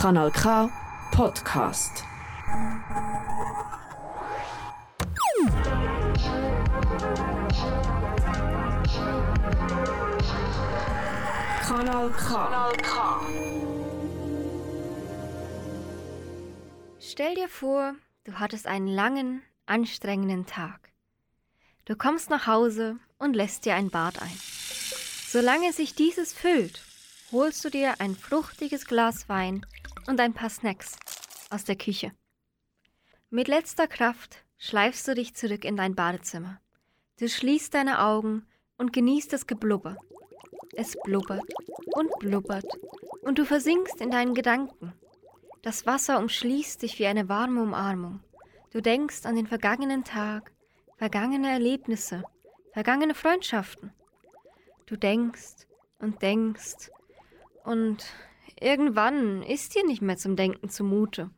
Kanal K Podcast. Kanal K. Kanal K. Stell dir vor, du hattest einen langen, anstrengenden Tag. Du kommst nach Hause und lässt dir ein Bad ein. Solange sich dieses füllt, holst du dir ein fruchtiges Glas Wein und ein paar Snacks aus der Küche. Mit letzter Kraft schleifst du dich zurück in dein Badezimmer. Du schließt deine Augen und genießt das Geblubber. Es blubbert und blubbert und du versinkst in deinen Gedanken. Das Wasser umschließt dich wie eine warme Umarmung. Du denkst an den vergangenen Tag, vergangene Erlebnisse, vergangene Freundschaften. Du denkst und denkst und irgendwann ist dir nicht mehr zum Denken zumute.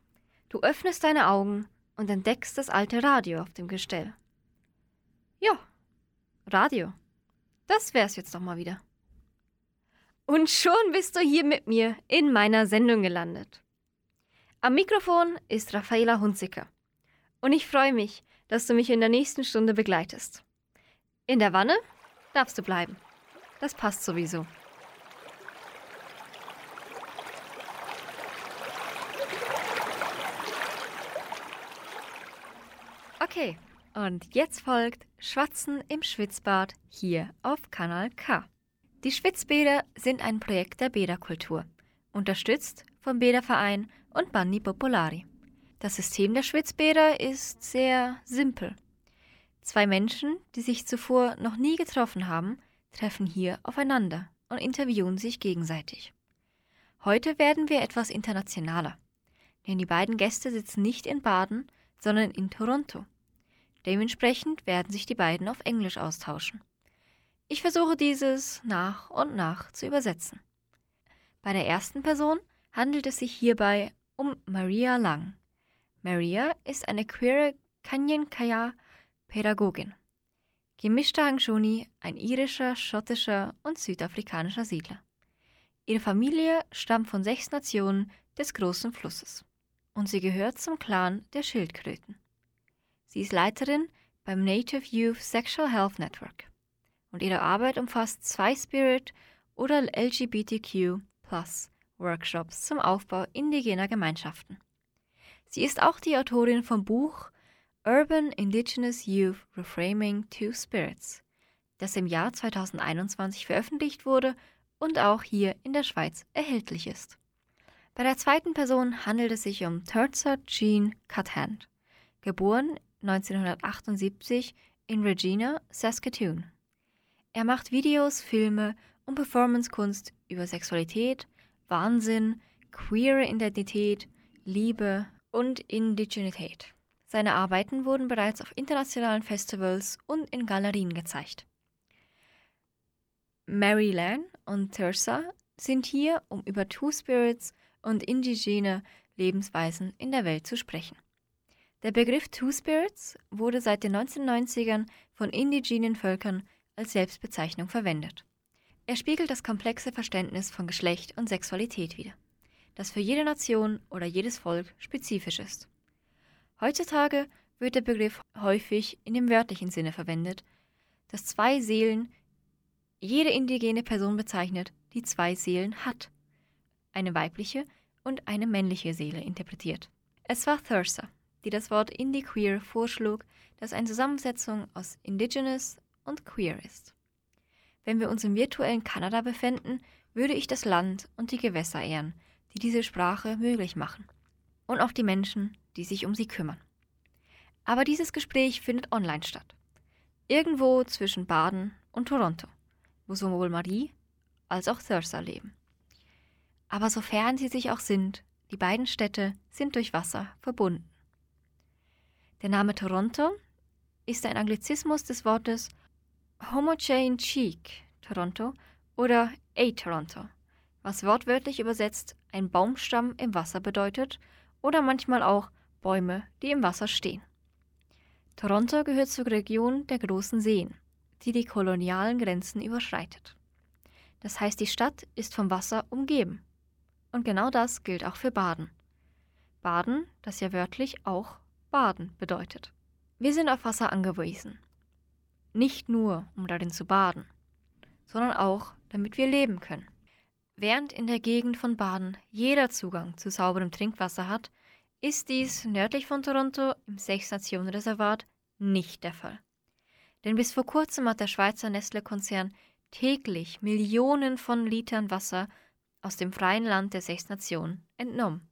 Du öffnest deine Augen und entdeckst das alte Radio auf dem Gestell. Ja, Radio. Das wär's jetzt doch mal wieder. Und schon bist du hier mit mir in meiner Sendung gelandet. Am Mikrofon ist Raffaela Hunziker. Und ich freue mich, dass du mich in der nächsten Stunde begleitest. In der Wanne darfst du bleiben. Das passt sowieso. Okay, und jetzt folgt Schwatzen im Schwitzbad hier auf Kanal K. Die Schwitzbäder sind ein Projekt der Bäderkultur, unterstützt vom Bäderverein und Bandi Popolari. Das System der Schwitzbäder ist sehr simpel. Zwei Menschen, die sich zuvor noch nie getroffen haben, treffen hier aufeinander und interviewen sich gegenseitig. Heute werden wir etwas internationaler, denn die beiden Gäste sitzen nicht in Baden, sondern in Toronto. Dementsprechend werden sich die beiden auf Englisch austauschen. Ich versuche dieses nach und nach zu übersetzen. Bei der ersten Person handelt es sich hierbei um Maria Lang. Maria ist eine queere Kanyenkaya-Pädagogin. Gemischter Hankshoni, ein irischer, schottischer und südafrikanischer Siedler. Ihre Familie stammt von sechs Nationen des großen Flusses und sie gehört zum Clan der Schildkröten. Sie ist Leiterin beim Native Youth Sexual Health Network und ihre Arbeit umfasst zwei Spirit- oder LGBTQ Workshops zum Aufbau indigener Gemeinschaften. Sie ist auch die Autorin vom Buch Urban Indigenous Youth Reframing Two Spirits, das im Jahr 2021 veröffentlicht wurde und auch hier in der Schweiz erhältlich ist. Bei der zweiten Person handelt es sich um Terza Jean Cuthand, geboren 1978 in Regina, Saskatoon. Er macht Videos, Filme und Performancekunst über Sexualität, Wahnsinn, queere Identität, Liebe und Indigenität. Seine Arbeiten wurden bereits auf internationalen Festivals und in Galerien gezeigt. Mary Lan und Thursa sind hier, um über Two Spirits und indigene Lebensweisen in der Welt zu sprechen. Der Begriff Two Spirits wurde seit den 1990ern von indigenen Völkern als Selbstbezeichnung verwendet. Er spiegelt das komplexe Verständnis von Geschlecht und Sexualität wider, das für jede Nation oder jedes Volk spezifisch ist. Heutzutage wird der Begriff häufig in dem wörtlichen Sinne verwendet, dass zwei Seelen jede indigene Person bezeichnet, die zwei Seelen hat, eine weibliche und eine männliche Seele interpretiert. Es war Thursa, die das Wort Indie Queer vorschlug, das eine Zusammensetzung aus Indigenous und Queer ist. Wenn wir uns im virtuellen Kanada befinden, würde ich das Land und die Gewässer ehren, die diese Sprache möglich machen. Und auch die Menschen, die sich um sie kümmern. Aber dieses Gespräch findet online statt. Irgendwo zwischen Baden und Toronto, wo sowohl Marie als auch Thursa leben. Aber sofern sie sich auch sind, die beiden Städte sind durch Wasser verbunden. Der Name Toronto ist ein Anglizismus des Wortes Homochain Cheek Toronto oder A Toronto, was wortwörtlich übersetzt ein Baumstamm im Wasser bedeutet oder manchmal auch Bäume, die im Wasser stehen. Toronto gehört zur Region der großen Seen, die die kolonialen Grenzen überschreitet. Das heißt, die Stadt ist vom Wasser umgeben. Und genau das gilt auch für Baden. Baden, das ja wörtlich auch Baden bedeutet. Wir sind auf Wasser angewiesen. Nicht nur, um darin zu baden, sondern auch, damit wir leben können. Während in der Gegend von Baden jeder Zugang zu sauberem Trinkwasser hat, ist dies nördlich von Toronto im Sechs-Nationen-Reservat nicht der Fall. Denn bis vor kurzem hat der Schweizer Nestle-Konzern täglich Millionen von Litern Wasser aus dem freien Land der Sechs Nationen entnommen.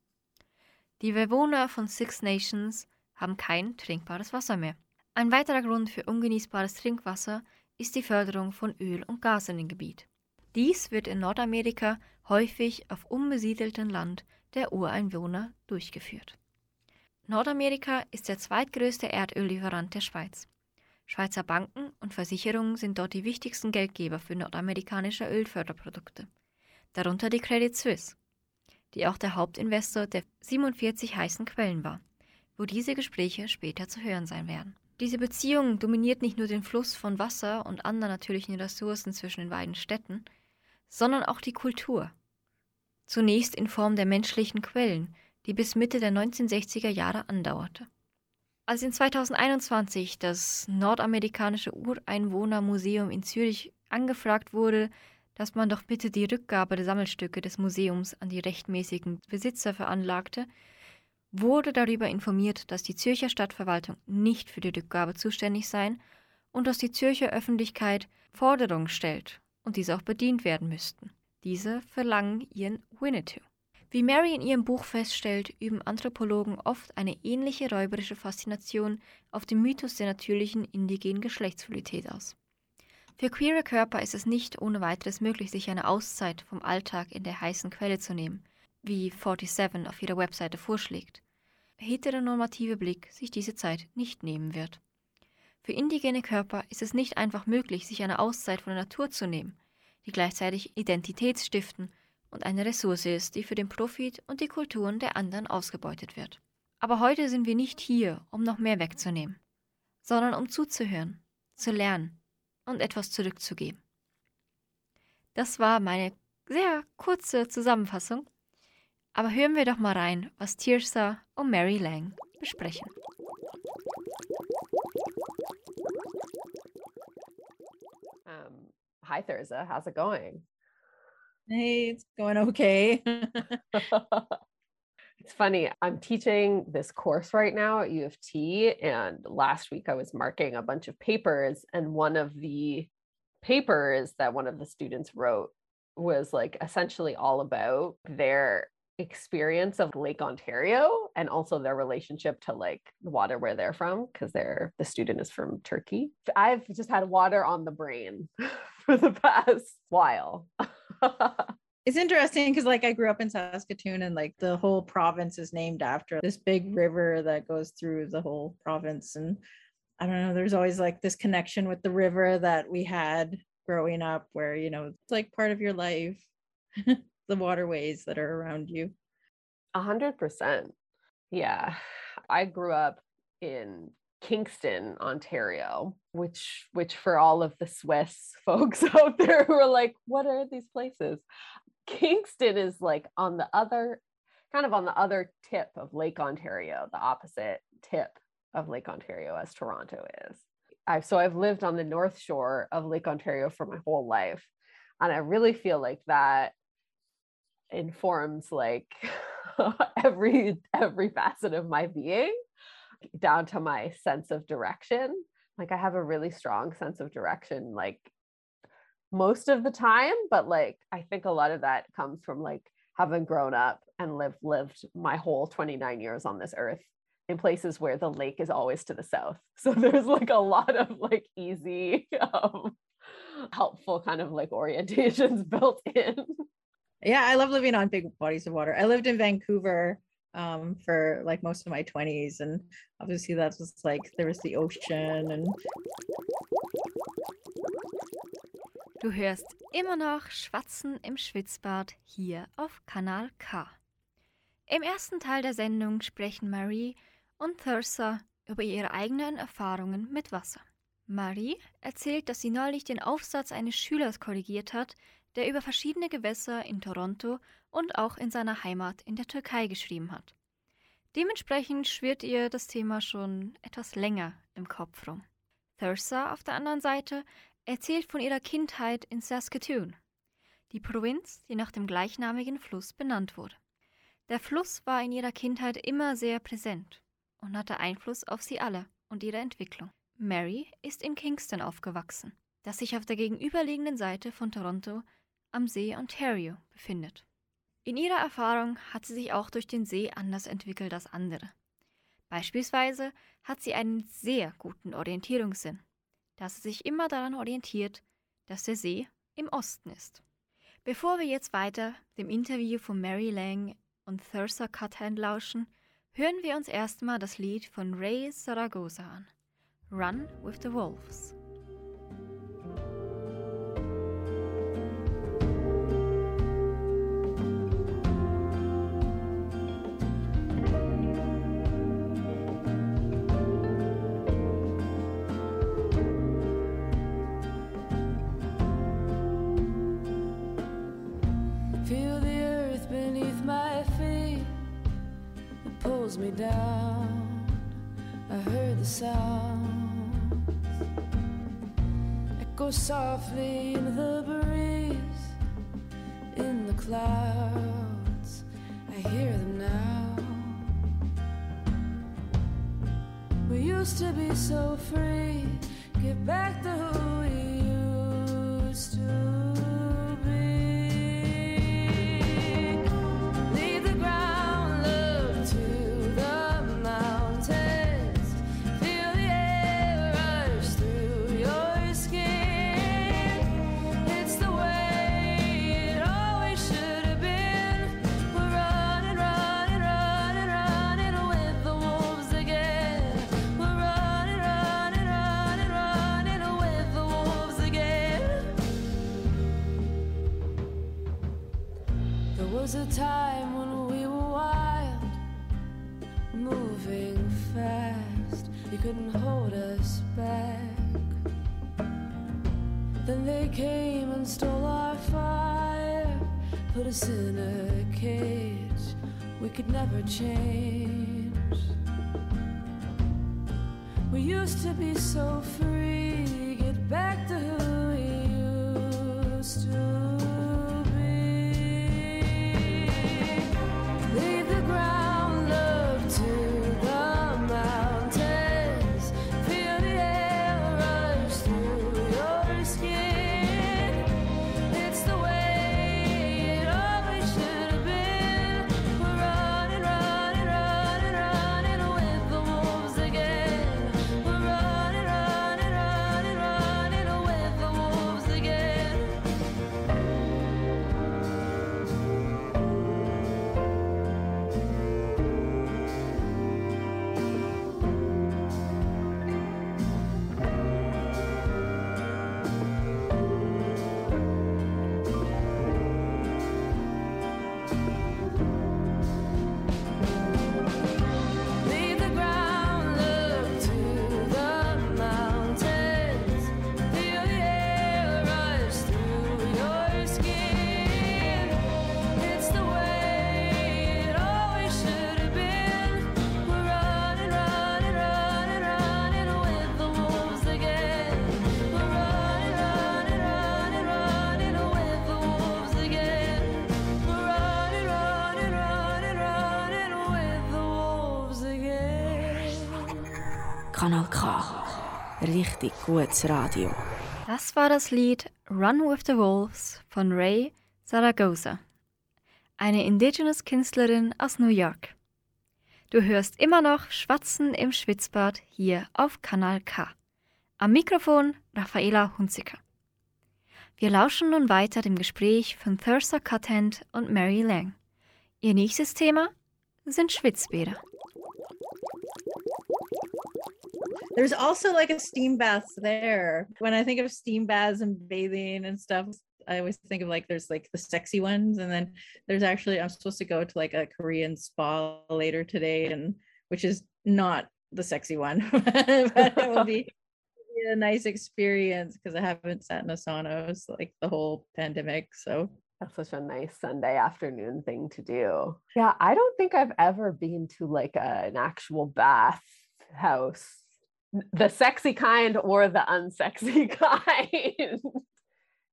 Die Bewohner von Six Nations haben kein trinkbares Wasser mehr. Ein weiterer Grund für ungenießbares Trinkwasser ist die Förderung von Öl und Gas in dem Gebiet. Dies wird in Nordamerika häufig auf unbesiedeltem Land der Ureinwohner durchgeführt. Nordamerika ist der zweitgrößte Erdöllieferant der Schweiz. Schweizer Banken und Versicherungen sind dort die wichtigsten Geldgeber für nordamerikanische Ölförderprodukte, darunter die Credit Suisse die auch der Hauptinvestor der 47 heißen Quellen war, wo diese Gespräche später zu hören sein werden. Diese Beziehung dominiert nicht nur den Fluss von Wasser und anderen natürlichen Ressourcen zwischen den beiden Städten, sondern auch die Kultur. Zunächst in Form der menschlichen Quellen, die bis Mitte der 1960er Jahre andauerte. Als in 2021 das Nordamerikanische Ureinwohnermuseum in Zürich angefragt wurde, dass man doch bitte die Rückgabe der Sammelstücke des Museums an die rechtmäßigen Besitzer veranlagte, wurde darüber informiert, dass die Zürcher Stadtverwaltung nicht für die Rückgabe zuständig sei und dass die Zürcher Öffentlichkeit Forderungen stellt und diese auch bedient werden müssten. Diese verlangen ihren Winnetou. Wie Mary in ihrem Buch feststellt, üben Anthropologen oft eine ähnliche räuberische Faszination auf den Mythos der natürlichen indigenen Geschlechtsfluidität aus. Für queere Körper ist es nicht ohne weiteres möglich, sich eine Auszeit vom Alltag in der heißen Quelle zu nehmen, wie 47 auf ihrer Webseite vorschlägt. Heteronormative Blick sich diese Zeit nicht nehmen wird. Für indigene Körper ist es nicht einfach möglich, sich eine Auszeit von der Natur zu nehmen, die gleichzeitig Identitätsstiften und eine Ressource ist, die für den Profit und die Kulturen der anderen ausgebeutet wird. Aber heute sind wir nicht hier, um noch mehr wegzunehmen, sondern um zuzuhören, zu lernen und etwas zurückzugeben. Das war meine sehr kurze Zusammenfassung. Aber hören wir doch mal rein, was Thirza und Mairie Laing besprechen. Um, hi, Thirza. How's it going? Hey, it's going okay. it's funny. I'm teaching this course right now at U of T. And last week I was marking a bunch of papers. And one of the papers that one of the students wrote was like essentially all about their experience of Lake Ontario and also their relationship to like the water where they're from because they're the student is from Turkey. I've just had water on the brain for the past while. it's interesting because like I grew up in Saskatoon and like the whole province is named after this big river that goes through the whole province. And I don't know, there's always like this connection with the river that we had growing up where, you know, it's like part of your life, the waterways that are around you. A hundred percent. Yeah. I grew up in Kingston, Ontario, which which for all of the Swiss folks out there who are like, what are these places? Kingston is like on the other, kind of on the other tip of Lake Ontario, the opposite tip of Lake Ontario as Toronto is. I've so I've lived on the north shore of Lake Ontario for my whole life. And I really feel like that informs like every every facet of my being down to my sense of direction. Like i have a really strong sense of direction like most of the time but like i think a lot of that comes from like having grown up and lived lived my whole 29 years on this earth in places where the lake is always to the south. So there's like a lot of like easy um, helpful kind of like orientations built in yeah i love living on big bodies of water i lived in vancouver um, for like most of my 20s and obviously that was like there was the ocean and Du hörst immer noch Schwatzen im Schwitzbad hier auf Kanal K. Im ersten Teil der Sendung sprechen Marie und Thursa über ihre eigenen Erfahrungen mit Wasser. Marie erzählt, dass sie neulich den Aufsatz eines Schülers korrigiert hat, der über verschiedene Gewässer in Toronto und auch in seiner Heimat in der Türkei geschrieben hat. Dementsprechend schwirrt ihr das Thema schon etwas länger im Kopf rum. Thursa auf der anderen Seite erzählt von ihrer Kindheit in Saskatoon, die Provinz, die nach dem gleichnamigen Fluss benannt wurde. Der Fluss war in ihrer Kindheit immer sehr präsent und hatte Einfluss auf sie alle und ihre Entwicklung. Mary ist in Kingston aufgewachsen, das sich auf der gegenüberliegenden Seite von Toronto am See Ontario befindet. In ihrer Erfahrung hat sie sich auch durch den See anders entwickelt als andere. Beispielsweise hat sie einen sehr guten Orientierungssinn, da sie sich immer daran orientiert, dass der See im Osten ist. Bevor wir jetzt weiter dem Interview von Mary Lang und Thursa Cuthand lauschen, hören wir uns erstmal das Lied von Ray Zaragoza an. Run with the Wolves. Softly in the breeze, in the clouds. I hear them now. We used to be so free. Get back to Richtig gutes Radio. Das war das Lied Run with the Wolves von Ray Zaragoza, eine Indigenous Künstlerin aus New York. Du hörst immer noch Schwatzen im Schwitzbad hier auf Kanal K. Am Mikrofon Raffaela Hunziker. Wir lauschen nun weiter dem Gespräch von Thursa Cuthand und Mary Lang. Ihr nächstes Thema sind Schwitzbäder. There's also like a steam bath there. When I think of steam baths and bathing and stuff, I always think of like there's like the sexy ones, and then there's actually I'm supposed to go to like a Korean spa later today, and which is not the sexy one, but it will be a nice experience because I haven't sat in a sauna like the whole pandemic. So That's such a nice Sunday afternoon thing to do. Yeah, I don't think I've ever been to like a, an actual bath house, the sexy kind or the unsexy kind.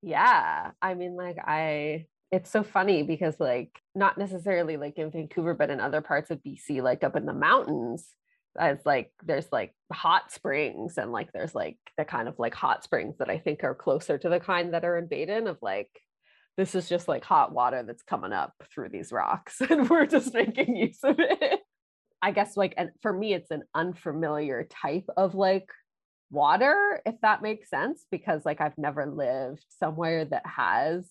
yeah, I mean, like, I, it's so funny because, like, not necessarily like in Vancouver, but in other parts of BC, like up in the mountains, it's like there's like hot springs and like there's like the kind of like hot springs that I think are closer to the kind that are in Baden of like this is just like hot water that's coming up through these rocks and we're just making use of it. I guess like and for me it's an unfamiliar type of like water if that makes sense because like I've never lived somewhere that has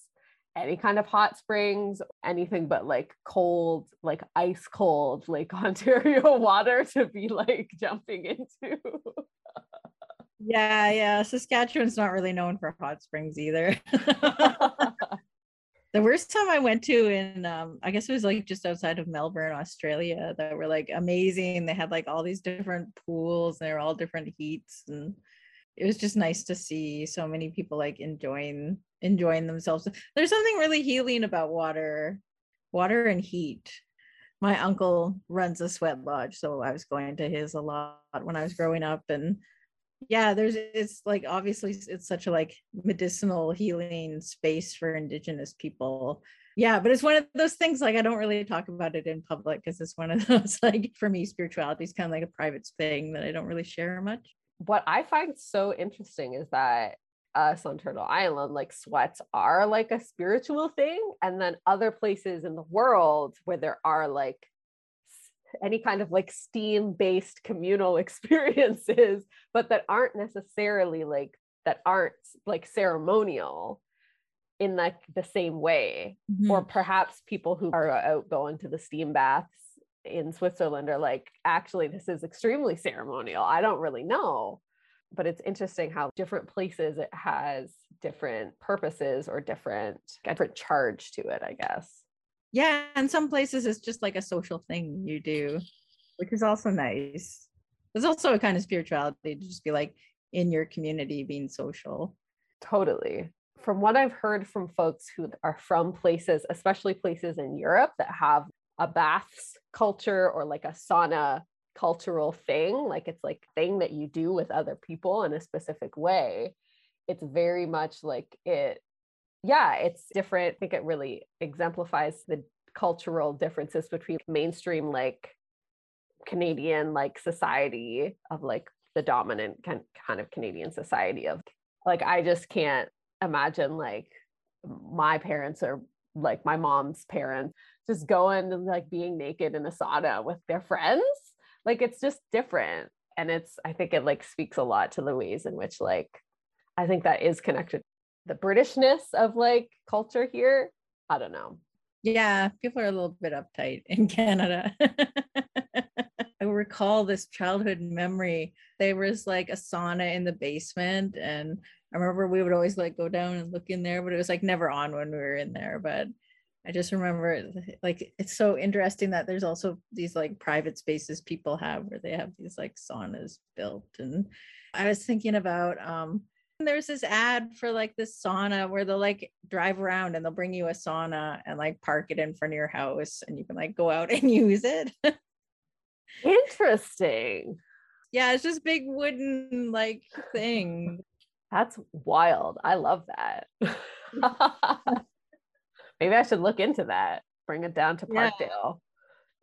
any kind of hot springs, anything but like cold, like ice cold Lake Ontario water to be like jumping into. yeah, yeah. Saskatchewan's not really known for hot springs either. the worst time I went to in um I guess it was like just outside of Melbourne, Australia, that were like amazing. They had like all these different pools and they were all different heats and it was just nice to see so many people like enjoying enjoying themselves. There's something really healing about water, water and heat. My uncle runs a sweat lodge, so I was going to his a lot when I was growing up and yeah there's it's like obviously it's such a like medicinal healing space for indigenous people yeah but it's one of those things like i don't really talk about it in public because it's one of those like for me spirituality is kind of like a private thing that i don't really share much what I find so interesting is that us on Turtle Island, like sweats are like a spiritual thing. And then other places in the world where there are like any kind of like steam based communal experiences, but that aren't necessarily like, that aren't like ceremonial in like the same way. Mm-hmm. Or perhaps people who are out going to the steam baths in Switzerland are like, actually, this is extremely ceremonial. I don't really know. But it's interesting how different places it has different purposes or different different charge to it, I guess. Yeah and some places it's just like a social thing you do which is also nice there's also a kind of spirituality to just be like in your community being social Totally. From what I've heard from folks who are from places, especially places in Europe that have a baths culture or like a sauna cultural thing, like it's like thing that you do with other people in a specific way. It's very much like it, yeah, it's different. I think it really exemplifies the cultural differences between mainstream like Canadian like society of like the dominant kind of Canadian society of like I just can't imagine like my parents or like my mom's parents just going and like being naked in a sauna with their friends. Like it's just different. And it's I think it like speaks a lot to the ways in which like I think that is connected the Britishness of like culture here. I don't know. Yeah, people are a little bit uptight in Canada. I recall this childhood memory. There was like a sauna in the basement, and I remember we would always like go down and look in there, but it was like never on when we were in there. But I just remember like it's so interesting that there's also these like private spaces people have where they have these like saunas built. And I was thinking about um there's this ad for like this sauna where they'll like drive around and they'll bring you a sauna and like park it in front of your house and you can like go out and use it. Interesting. yeah, it's just big wooden like thing. That's wild. I love that. Maybe I should look into that. Bring it down to Yeah. Parkdale.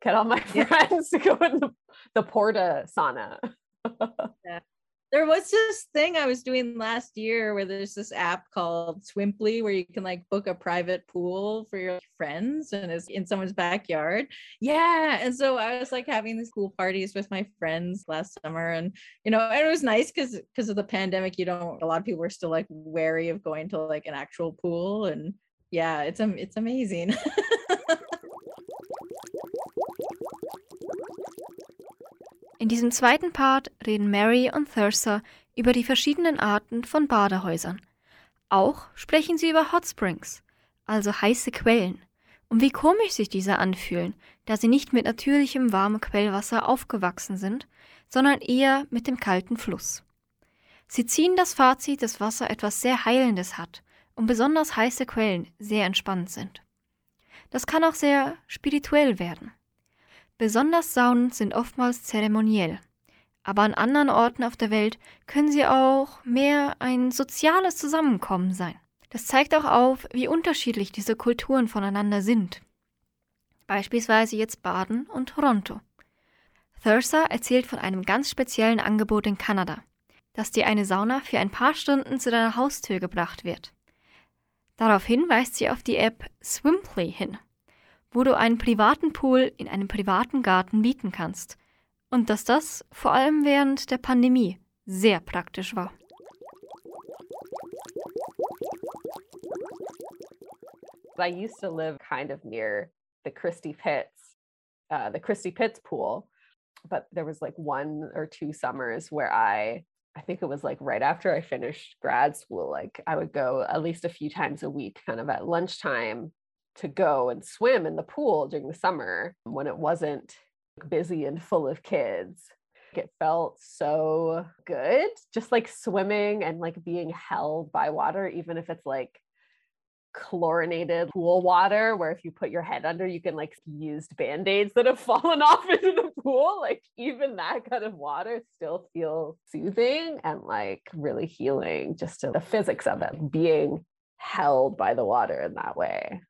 Get all my Yeah. friends to go in the, the Porta sauna. There was this thing I was doing last year where there's this app called Swimply where you can like book a private pool for your friends and it's in someone's backyard. Yeah. And so I was like having these cool parties with my friends last summer. And you know, and it was nice because because of the pandemic, you don't a lot of people are still like wary of going to like an actual pool. And yeah, it's um it's amazing. In diesem zweiten Part reden Mary und Thursa über die verschiedenen Arten von Badehäusern. Auch sprechen sie über Hot Springs, also heiße Quellen, und wie komisch sich diese anfühlen, da sie nicht mit natürlichem warmem Quellwasser aufgewachsen sind, sondern eher mit dem kalten Fluss. Sie ziehen das Fazit, dass Wasser etwas sehr Heilendes hat und besonders heiße Quellen sehr entspannend sind. Das kann auch sehr spirituell werden. Besonders Saunen sind oftmals zeremoniell, aber an anderen Orten auf der Welt können sie auch mehr ein soziales Zusammenkommen sein. Das zeigt auch auf, wie unterschiedlich diese Kulturen voneinander sind. Beispielsweise jetzt Baden und Toronto. Thursa erzählt von einem ganz speziellen Angebot in Kanada, dass dir eine Sauna für ein paar Stunden zu deiner Haustür gebracht wird. Daraufhin weist sie auf die App Swimply hin, wo du einen privaten Pool in einem privaten Garten mieten kannst. Und dass das vor allem während der Pandemie sehr praktisch war. I used to live kind of near the Christie Pitts, uh, the Christie Pitts pool, but there was like one or two summers where I, I think it was like right after I finished grad school, like I would go at least a few times a week, kind of at lunchtime, to go and swim in the pool during the summer when it wasn't busy and full of kids. It felt so good, just like swimming and like being held by water, even if it's like chlorinated pool water where if you put your head under you can like used band-aids that have fallen off into the pool like even that kind of water still feels soothing and like really healing just to the physics of it being held by the water in that way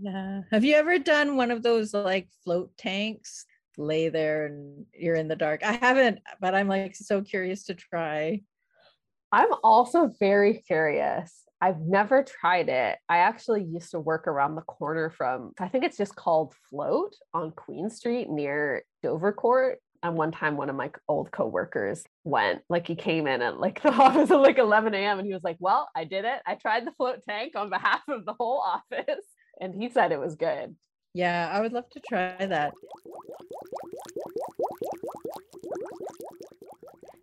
Yeah. Have you ever done one of those like float tanks? Lay there and you're in the dark. I haven't, but I'm like so curious to try. I'm also very curious. I've never tried it. I actually used to work around the corner from, I think it's just called Float on Queen Street near Dovercourt. And one time, one of my old coworkers went, like he came in at like the office at like 11 a.m. and he was like, Well, I did it. I tried the float tank on behalf of the whole office. And he said it was good. Yeah, I would love to try that.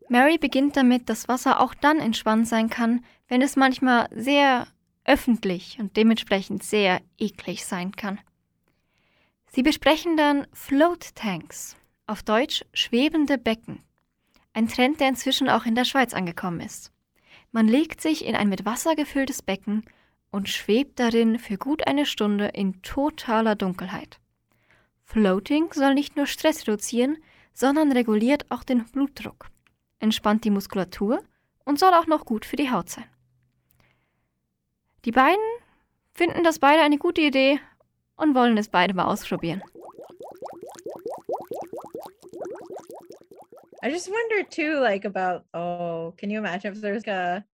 Mary beginnt damit, dass Wasser auch dann entspannt sein kann, wenn es manchmal sehr öffentlich und dementsprechend sehr eklig sein kann. Sie besprechen dann Float Tanks, auf Deutsch schwebende Becken. Ein Trend, der inzwischen auch in der Schweiz angekommen ist. Man legt sich in ein mit Wasser gefülltes Becken und schwebt darin für gut eine Stunde in totaler Dunkelheit. Floating soll nicht nur Stress reduzieren, sondern reguliert auch den Blutdruck, entspannt die Muskulatur und soll auch noch gut für die Haut sein. Die beiden finden das beide eine gute Idee und wollen es beide mal ausprobieren. I just wonder too, like about oh, can you imagine if there's a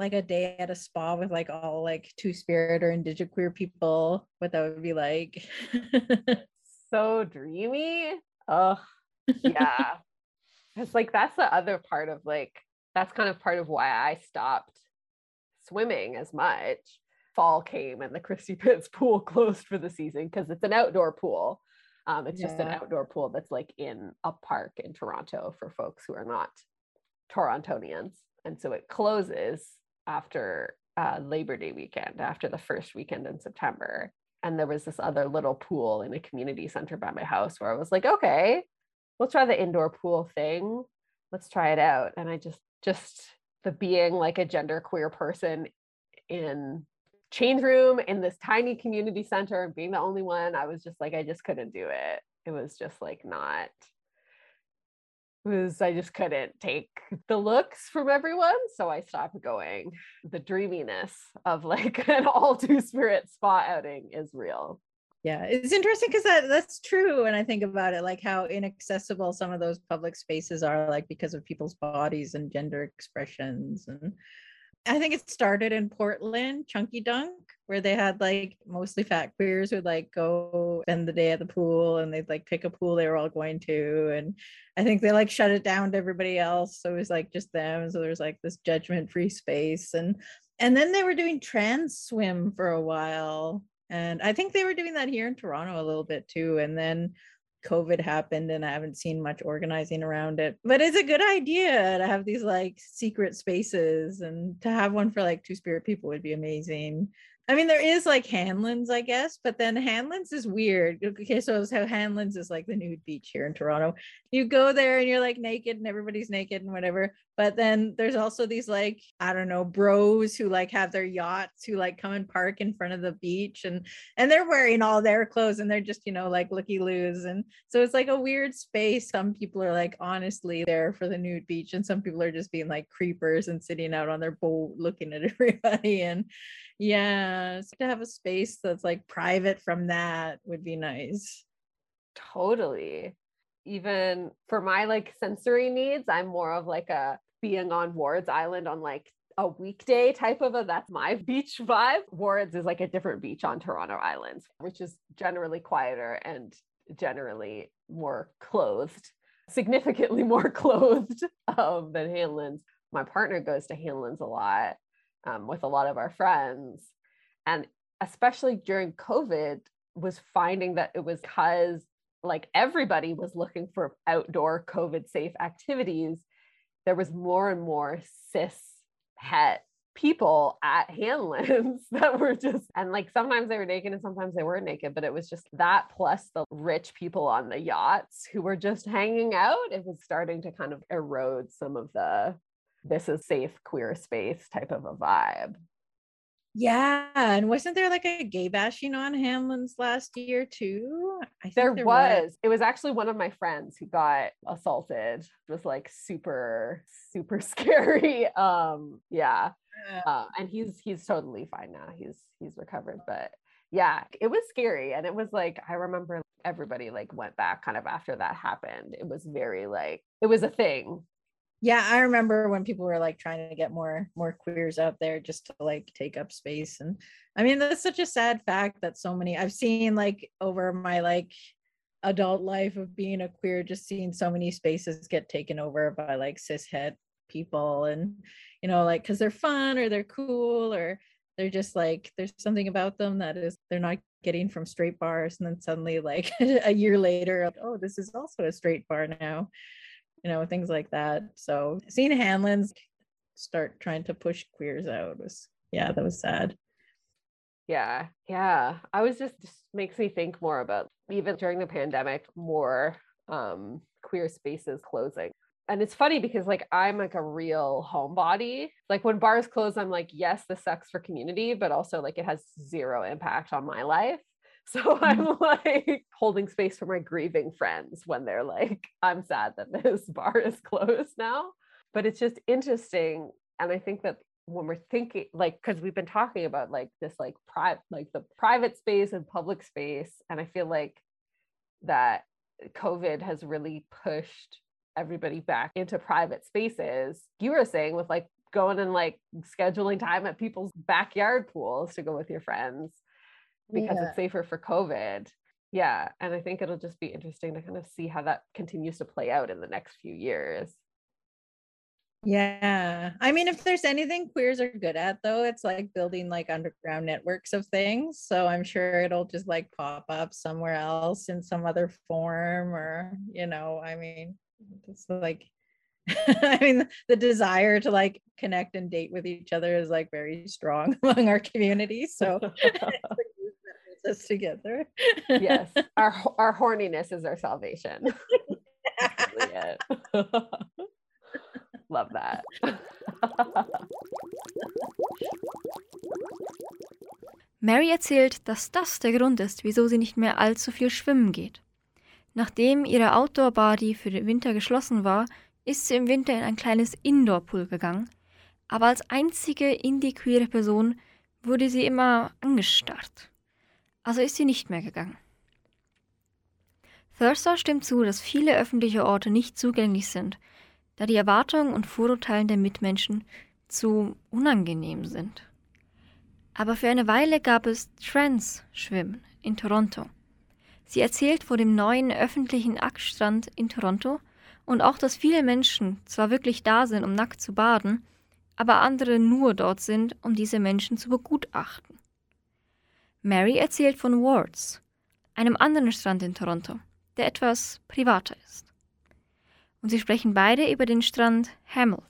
like a day at a spa with like all like two spirit or indigenous queer people, what that would be like? So dreamy. Oh, yeah. It's like that's the other part of like, that's kind of part of why I stopped swimming as much. Fall came and the Christie Pitts pool closed for the season because it's an outdoor pool. Um, it's just an outdoor pool that's like in a park in Toronto for folks who are not Torontonians. And so it closes after uh, Labor Day weekend, after the first weekend in September. And there was this other little pool in a community center by my house where I was like, okay, let's try the indoor pool thing. Let's try it out. And I just, just the being like a gender queer person in change room in this tiny community center and being the only one, I was just like, I just couldn't do it. It was just like not, was, I just couldn't take the looks from everyone. So I stopped going. The dreaminess of like an all two spirit spa outing is real. Yeah, it's interesting because that that's true. When I think about it, like how inaccessible some of those public spaces are, like because of people's bodies and gender expressions. And I think it started in Portland, Chunky Dunk, where they had like mostly fat queers would like go spend the day at the pool and they'd like pick a pool they were all going to. And I think they like shut it down to everybody else. So it was like just them. So there's like this judgment free space. And and then they were doing trans swim for a while. And I think they were doing that here in Toronto a little bit too. And then COVID happened and I haven't seen much organizing around it. But it's a good idea to have these like secret spaces and to have one for like two spirit people would be amazing. I mean, there is like Hanlan's, I guess, but then Hanlan's is weird. Okay, so how Hanlan's is like the nude beach here in Toronto. You go there and you're like naked and everybody's naked and whatever. But then there's also these like, I don't know, bros who like have their yachts who like come and park in front of the beach and and they're wearing all their clothes and they're just, you know, like looky loos. And so it's like a weird space. Some people are like honestly there for the nude beach, and some people are just being like creepers and sitting out on their boat looking at everybody. And yeah, to have a space that's like private from that would be nice. Totally. Even for my like sensory needs, I'm more of like a being on Wards Island on like a weekday type of a that's my beach vibe. Wards is like a different beach on Toronto Island, which is generally quieter and generally more clothed, significantly more clothed um, than Hanlan's. My partner goes to Hanlan's a lot um, with a lot of our friends. And especially during COVID, was finding that it was because like everybody was looking for outdoor COVID safe activities. There was more and more cis het people at Hanlan's that were just, and like sometimes they were naked and sometimes they weren't naked, but it was just that plus the rich people on the yachts who were just hanging out. It was starting to kind of erode some of the this is safe queer space type of a vibe. Yeah, and wasn't there like a gay bashing on Hanlan's last year too? I think There, was. It was actually one of my friends who got assaulted. It was like super, super scary. Um, yeah. Yeah. Uh, and he's he's totally fine now. He's he's recovered. But yeah, it was scary. And it was like I remember everybody like went back kind of after that happened. It was very like it was a thing. Yeah, I remember when people were like trying to get more more queers out there just to like take up space and I mean that's such a sad fact that so many I've seen like over my like adult life of being a queer just seeing so many spaces get taken over by like cis het people and you know like cuz they're fun or they're cool or they're just like there's something about them that is they're not getting from straight bars and then suddenly like a year later oh this is also a straight bar now you know, things like that. So seeing Hanlan's start trying to push queers out was, yeah, that was sad. Yeah. Yeah. I was just, just makes me think more about even during the pandemic, more um queer spaces closing. And it's funny because like I'm like a real homebody. Like when bars close, I'm like, yes, this sucks for community, but also like it has zero impact on my life. So I'm mm-hmm. like holding space for my grieving friends when they're like, I'm sad that this bar is closed now. But it's just interesting. And I think that when we're thinking like because we've been talking about like this like private like the private space and public space and i feel like that covid has really pushed everybody back into private spaces you were saying with like going and like scheduling time at people's backyard pools to go with your friends because Yeah. it's safer for covid yeah and i think it'll just be interesting to kind of see how that continues to play out in the next few years Yeah. I mean, if there's anything queers are good at, though, it's like building like underground networks of things. So I'm sure it'll just like pop up somewhere else in some other form, or, you know, I mean, it's like, I mean, the desire to like connect and date with each other is like very strong among our community. So holds us together. yes our our horniness is our salvation really love that Mary erzählt, dass das der Grund ist, wieso sie nicht mehr allzu viel schwimmen geht. Nachdem ihre Outdoor-Body für den Winter geschlossen war, ist sie im Winter in ein kleines Indoor-Pool gegangen, aber als einzige indie-queere Person wurde sie immer angestarrt. Also ist sie nicht mehr gegangen. Thurster stimmt zu, dass viele öffentliche Orte nicht zugänglich sind, da die Erwartungen und Vorurteilen der Mitmenschen zu unangenehm sind. Aber für eine Weile gab es Trans-Schwimmen in Toronto. Sie erzählt vor dem neuen öffentlichen Ackstrand in Toronto und auch, dass viele Menschen zwar wirklich da sind, um nackt zu baden, aber andere nur dort sind, um diese Menschen zu begutachten. Mary erzählt von Wards, einem anderen Strand in Toronto, der etwas privater ist. Und sie sprechen beide über den Strand Hamilton,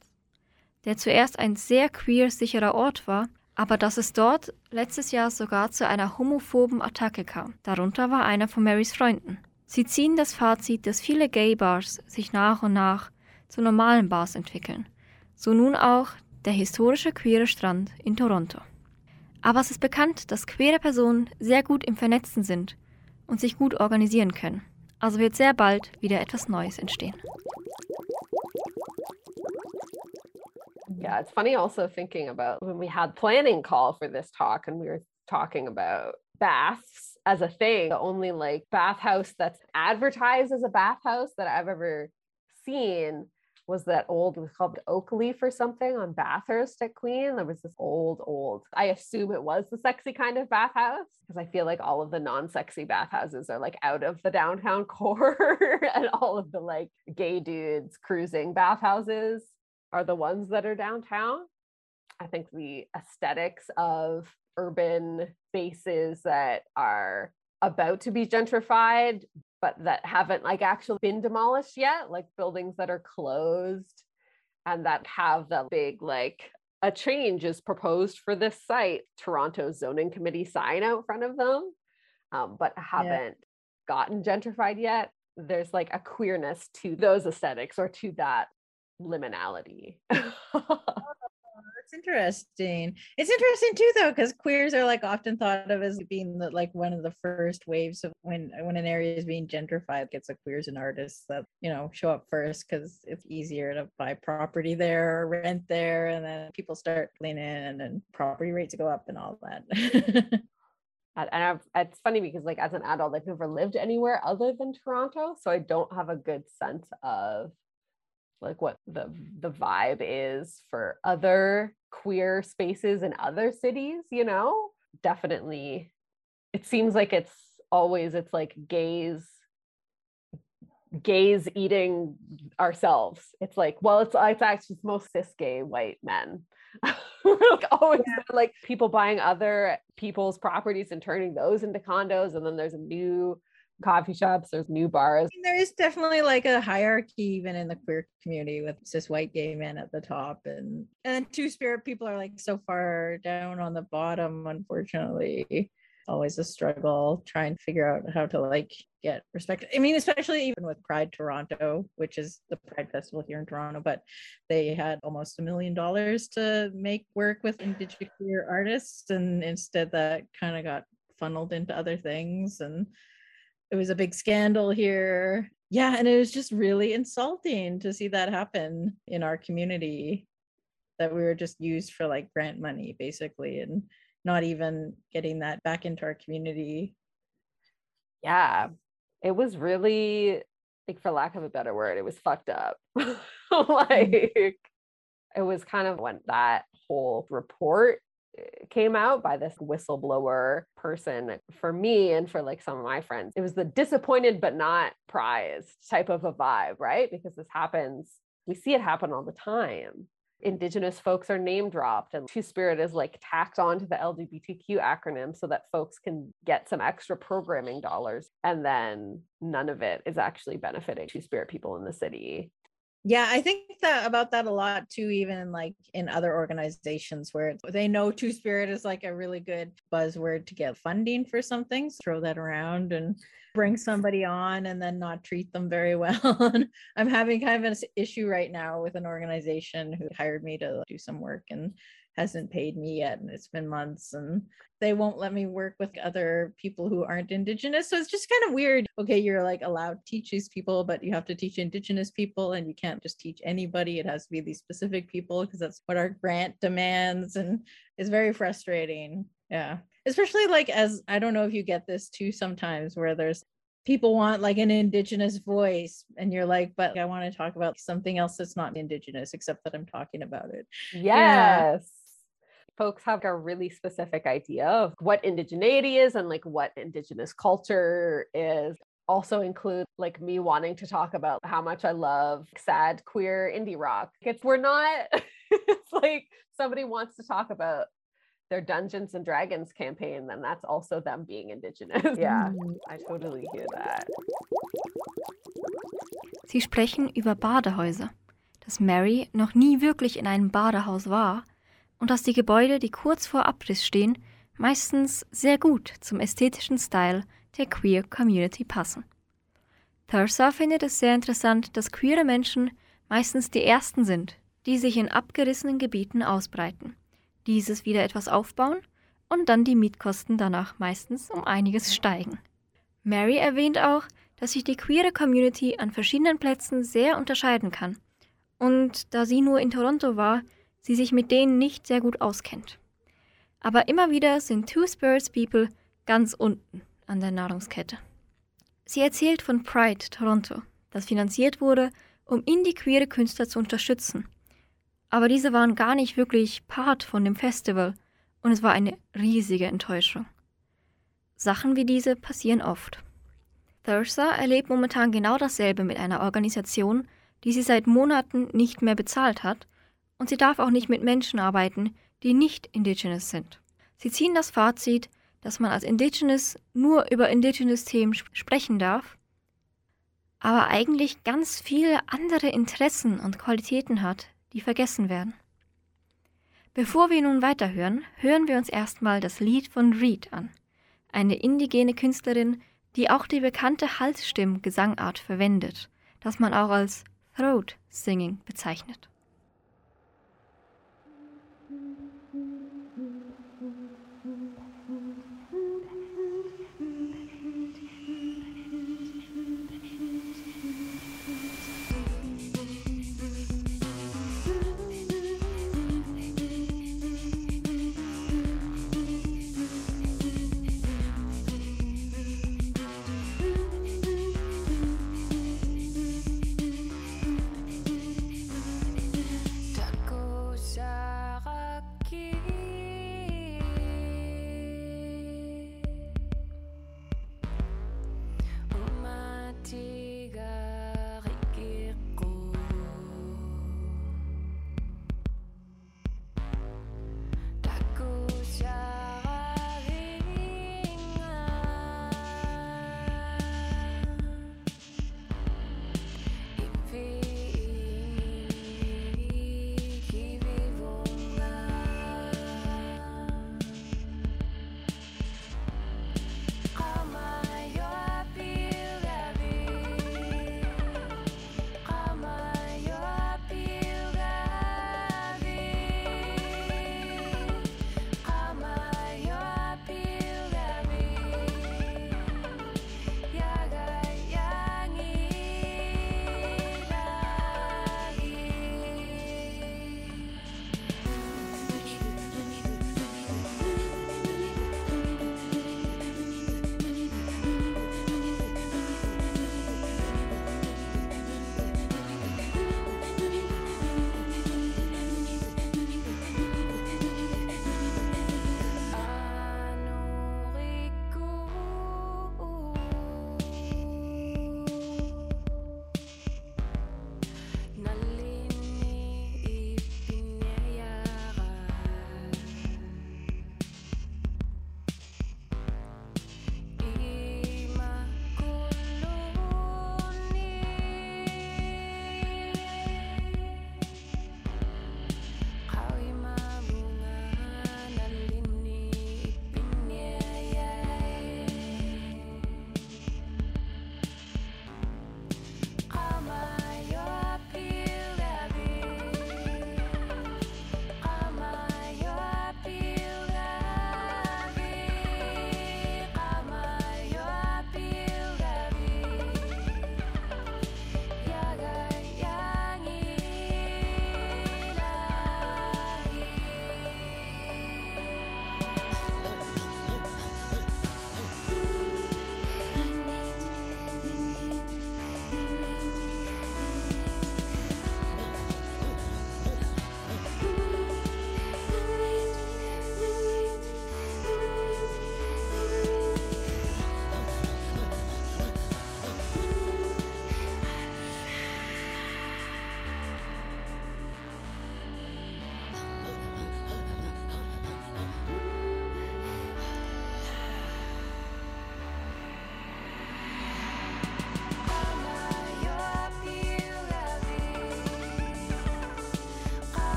der zuerst ein sehr queer sicherer Ort war, aber dass es dort letztes Jahr sogar zu einer homophoben Attacke kam. Darunter war einer von Marys Freunden. Sie ziehen das Fazit, dass viele Gay-Bars sich nach und nach zu normalen Bars entwickeln. So nun auch der historische queere Strand in Toronto. Aber es ist bekannt, dass queere Personen sehr gut im Vernetzen sind und sich gut organisieren können. Also wird sehr bald wieder etwas Neues entstehen. Yeah, it's funny also thinking about when we had planning call for this talk and we were talking about baths as a thing. The only like bathhouse that's advertised as a bathhouse that I've ever seen was that old was called Oakleaf or something on Bathurst at Queen. There was this old, old. I assume it was the sexy kind of bathhouse because I feel like all of the non-sexy bathhouses are like out of the downtown core, and all of the like gay dudes cruising bathhouses are the ones that are downtown. I think the aesthetics of urban spaces that are about to be gentrified but that haven't like actually been demolished yet like buildings that are closed and that have the big like a change is proposed for this site. Toronto zoning committee sign out front of them um, but haven't gotten gentrified yet. There's like a queerness to those aesthetics or to that liminality That's interesting. It's interesting too, though, because queers are like often thought of as being the, like one of the first waves of when when an area is being gentrified, gets the queers and artists that you know show up first because it's easier to buy property there or rent there, and then people start leaning in and property rates go up and all that. and I've, it's funny because like as an adult i've never lived anywhere other than toronto so i don't have a good sense of like what the the vibe is for other queer spaces in other cities you know? Definitely it seems like it's always it's like gays gays eating ourselves. It's like well it's it's actually it's most cis gay white men. Like always like people buying other people's properties and turning those into condos and then there's a new coffee shops there's new bars. Mean, there is definitely like a hierarchy even in the queer community with cis white gay men at the top and and two spirit people are like so far down on the bottom unfortunately. Always a struggle trying to figure out how to like get respect i mean especially even with pride toronto which is the pride festival here in toronto but they had almost a million dollars to make work with indigenous queer artists and instead that kind of got funneled into other things and it was a big scandal here. Yeah, and it was just really insulting to see that happen in our community that we were just used for like grant money basically and not even getting that back into our community. yeah it was really like for lack of a better word it was fucked up mm-hmm. like it was kind of when that whole report came out by this whistleblower person for me and for like some of my friends. It was the disappointed but not prized type of a vibe right? Because this happens we see it happen all the time. Indigenous folks are name dropped and two spirit is like tacked onto the lgbtq acronym so that folks can get some extra programming dollars and then none of it is actually benefiting two spirit people in the city Yeah, I think that about that a lot too, even like in other organizations where they know Two Spirit is like a really good buzzword to get funding for something. so Throw that around and bring somebody on and then not treat them very well. I'm having kind of an issue right now with an organization who hired me to do some work and hasn't paid me yet. And it's been months and they won't let me work with other people who aren't indigenous. So it's just kind of weird. Okay, you're like allowed to teach these people, but you have to teach indigenous people and you can't just teach anybody. It has to be these specific people because that's what our grant demands. And it's very frustrating. Yeah. Especially like as I don't know if you get this too sometimes where there's people want like an indigenous voice and you're like but i want to talk about something else that's not indigenous except that i'm talking about it Yes. Folks have a really specific idea of what indigeneity is and like what indigenous culture is. Also include like me wanting to talk about how much I love sad queer indie rock. It's we're not it's like somebody wants to talk about their Dungeons and Dragons campaign, then that's also them being indigenous. yeah, mm. I totally hear that. Sie sprechen über Badehäuser. Dass Mairie noch nie wirklich in einem Badehaus war, und dass die Gebäude, die kurz vor Abriss stehen, meistens sehr gut zum ästhetischen Style der Queer Community passen. Thursa findet es sehr interessant, dass queere Menschen meistens die ersten sind, die sich in abgerissenen Gebieten ausbreiten, dieses wieder etwas aufbauen und dann die Mietkosten danach meistens um einiges steigen. Mary erwähnt auch, dass sich die queere Community an verschiedenen Plätzen sehr unterscheiden kann und da sie nur in Toronto war, sie sich mit denen nicht sehr gut auskennt. Aber immer wieder sind Two Spirits People ganz unten an der Nahrungskette. Sie erzählt von Pride Toronto, das finanziert wurde, um indie-queere Künstler zu unterstützen. Aber diese waren gar nicht wirklich Part von dem Festival und es war eine riesige Enttäuschung. Sachen wie diese passieren oft. Thursa erlebt momentan genau dasselbe mit einer Organisation, die sie seit Monaten nicht mehr bezahlt hat, und sie darf auch nicht mit Menschen arbeiten, die nicht Indigenous sind. Sie ziehen das Fazit, dass man als Indigenous nur über Indigenous Themen sp- sprechen darf, aber eigentlich ganz viele andere Interessen und Qualitäten hat, die vergessen werden. Bevor wir nun weiterhören, hören wir uns erstmal das Lied von Reed an, eine indigene Künstlerin, die auch die bekannte Halsstimm-Gesangart verwendet, das man auch als Throat Singing bezeichnet.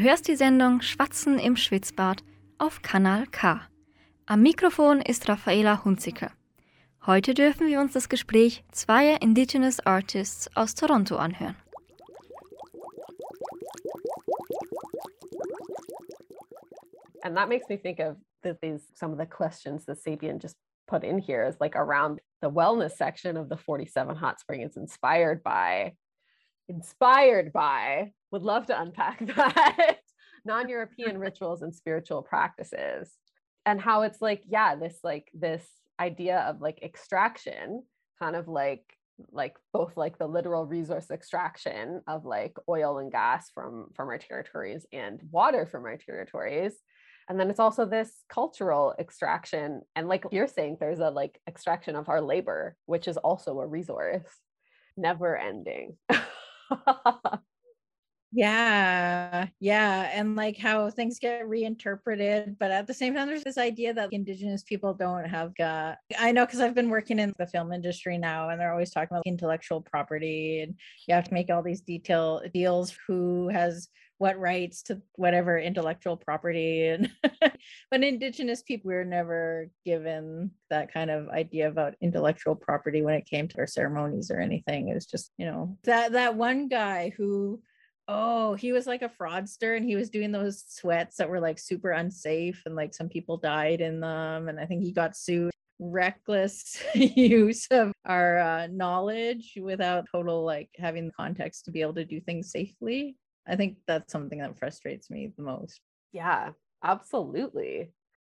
Hörst die Sendung Schwatzen im Schwitzbad auf Kanal K. Am Mikrofon ist Raffaela Hunziker. Heute dürfen wir uns das Gespräch zweier Indigenous Artists aus Toronto anhören. and that makes me think of the, these some of the questions that Sapien just put in here is like around the wellness section of the 47 hot spring it's inspired by inspired by would love to unpack that. Non-european rituals and spiritual practices. And how it's like yeah this like this idea of like extraction kind of like like both like the literal resource extraction of like oil and gas from from our territories and water from our territories. And then it's also this cultural extraction. And like you're saying there's a like extraction of our labor which is also a resource. Never ending Yeah, yeah. And like how things get reinterpreted. But at the same time, there's this idea that Indigenous people don't have got. I know because I've been working in the film industry now, and they're always talking about intellectual property, and you have to make all these detail deals who has what rights to whatever intellectual property and but indigenous people were never given that kind of idea about intellectual property when it came to our ceremonies or anything it was just you know that that one guy who Oh, he was like a fraudster and he was doing those sweats that were like super unsafe and like some people died in them. And I think he got sued. Reckless use of our uh, knowledge without total like having the context to be able to do things safely. I think that's something that frustrates me the most. yeah absolutely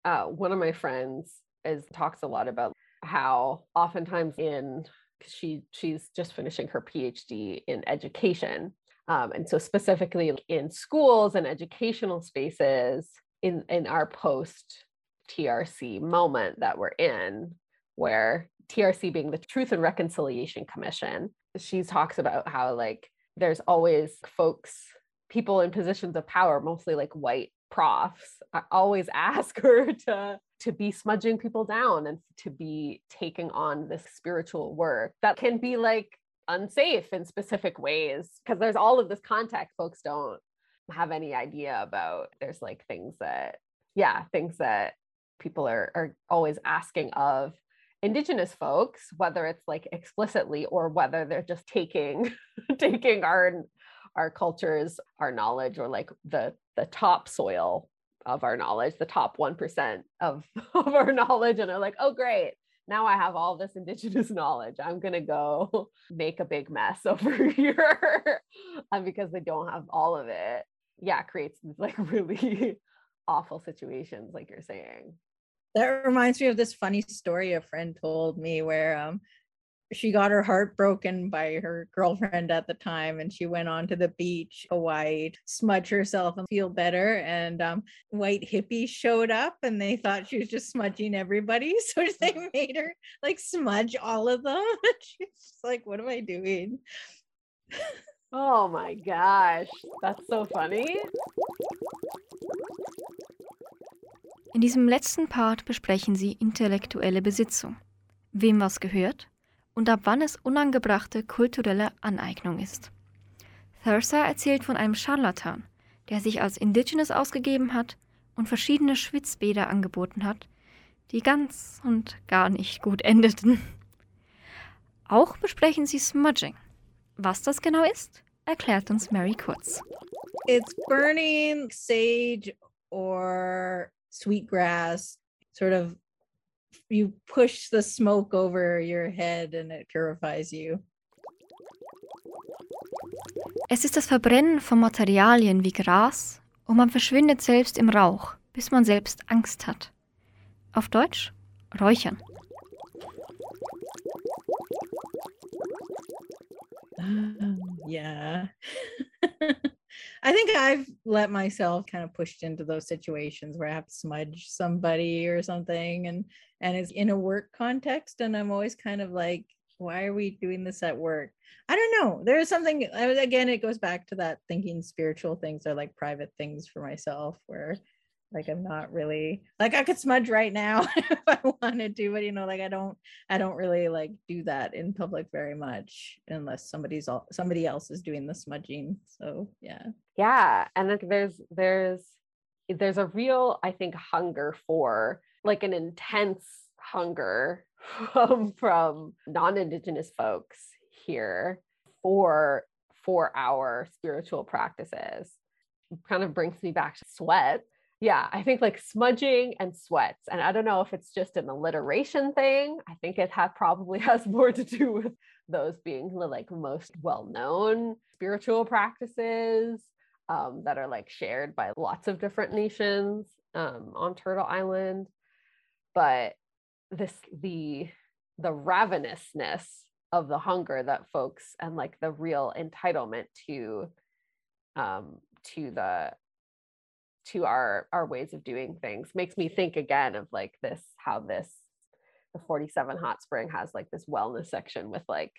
uh, one of my friends is talks a lot about how oftentimes in she she's just finishing her phd in education um, and so specifically in schools and educational spaces in in our post trc moment that we're in where trc being the truth and reconciliation commission she talks about how like there's always folks people in positions of power mostly like white profs I always ask her to to be smudging people down and to be taking on this spiritual work that can be like unsafe in specific ways because there's all of this context folks don't have any idea about. There's like things that yeah things that people are are always asking of indigenous folks whether it's like explicitly or whether they're just taking taking our our cultures our knowledge or like the the topsoil of our knowledge the top 1% of of our knowledge and they're like oh great now I have all this indigenous knowledge. I'm gonna go make a big mess over here um, because they don't have all of it. Yeah, it creates like really awful situations, like you're saying. That reminds me of this funny story a friend told me where um she got her heart broken by her girlfriend at the time and she went on to the beach hawaii to smudge herself and feel better. And um, white hippies showed up and they thought she was just smudging everybody. So they made her like smudge all of them. She's just like what am i doing? Oh my gosh, that's so funny. In diesem letzten Part besprechen sie intellektuelle Besitzung, wem was gehört und ab wann es unangebrachte kulturelle Aneignung ist. Thursa erzählt von einem Scharlatan, der sich als Indigenous ausgegeben hat und verschiedene Schwitzbäder angeboten hat, die ganz und gar nicht gut endeten. Auch besprechen sie Smudging. Was das genau ist, erklärt uns Mary kurz. it's burning sage or sweetgrass sort of you push the smoke over your head and it purifies you Es ist das Verbrennen von Materialien wie Gras und man verschwindet selbst im Rauch, bis man selbst Angst hat. Auf Deutsch Räuchern. yeah i think i've let myself kind of pushed into those situations where i have to smudge somebody or something and and it's in a work context and i'm always kind of like why are we doing this at work? I don't know. There's something uh, again it goes back to that thinking spiritual things are like private things for myself where Like I'm not really like I could smudge right now if I wanted to, but you know, like I don't I don't really like do that in public very much unless somebody's all somebody else is doing the smudging. So yeah. yeah and like there's there's there's a real i think hunger for like an intense hunger from um, from non-indigenous folks here for for our spiritual practices kind of brings me back to sweat yeah i think like smudging and sweats and i don't know if it's just an alliteration thing i think it probably has more to do with those being the like most well-known spiritual practices um, that are like shared by lots of different nations um, on turtle island. But this the the ravenousness of the hunger that folks and like the real entitlement to um to the to our our ways of doing things makes me think again of like this how this the 47 hot spring has like this wellness section with like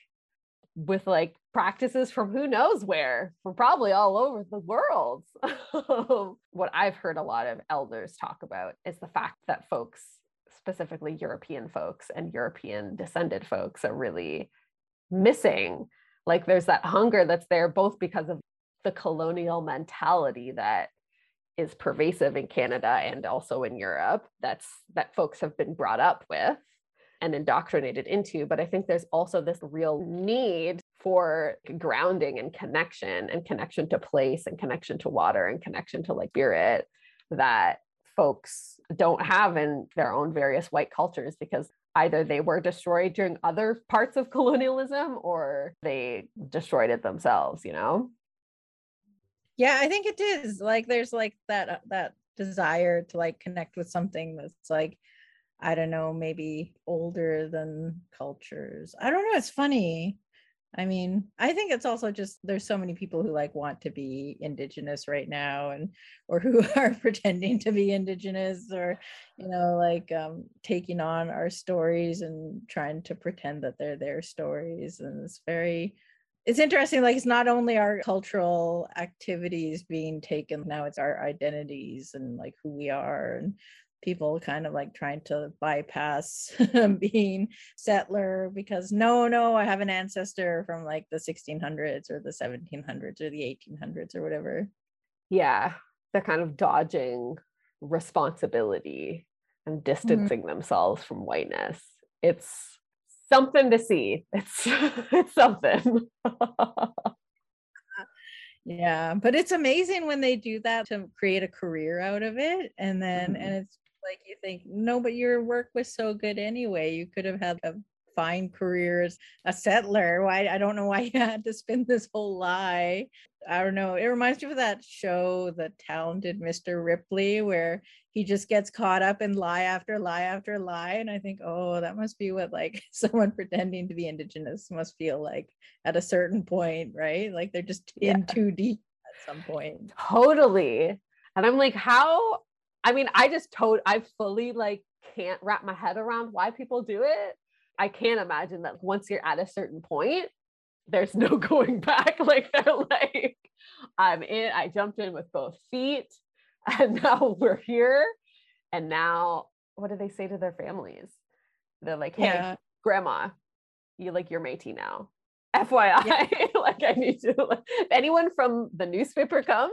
with like practices from who knows where from probably all over the world. What i've heard a lot of elders talk about is the fact that folks specifically european folks and european descended folks are really missing like there's that hunger that's there both because of the colonial mentality that is pervasive in Canada and also in Europe that's that folks have been brought up with and indoctrinated into but I think there's also this real need for grounding and connection and connection to place and connection to water and connection to like spirit that folks don't have in their own various white cultures because either they were destroyed during other parts of colonialism or they destroyed it themselves you know Yeah, I think it is. Like there's like that uh, that desire to like connect with something that's like I don't know, maybe older than cultures. I don't know, it's funny. I mean, I think it's also just there's so many people who like want to be indigenous right now and or who are pretending to be indigenous or you know like um taking on our stories and trying to pretend that they're their stories and it's very it's interesting like it's not only our cultural activities being taken now it's our identities and like who we are and people kind of like trying to bypass being settler because no no i have an ancestor from like the 1600s or the 1700s or the 1800s or whatever. Yeah they're kind of dodging responsibility and mm-hmm. distancing themselves from whiteness. It's something to see. It's it's something. Yeah but it's amazing when they do that to create a career out of it and then Mhm. and it's like you think no but your work was so good anyway. You could have had a fine career as a settler why i don't know why you had to spin this whole lie. I don't know it reminds me of that show the talented mr ripley where he just gets caught up in lie after lie after lie and i think oh that must be what like someone pretending to be indigenous must feel like at a certain point right? Like they're just in too deep at some point. Totally. And i'm like how i mean i just told i fully like can't wrap my head around why people do it i can't imagine that once you're at a certain point there's no going back. Like they're like i'm in i jumped in with both feet and now we're here. And now what do they say to their families? They're like hey yeah. grandma you like you're Métis now. Fyi like i need to like, if anyone from the newspaper comes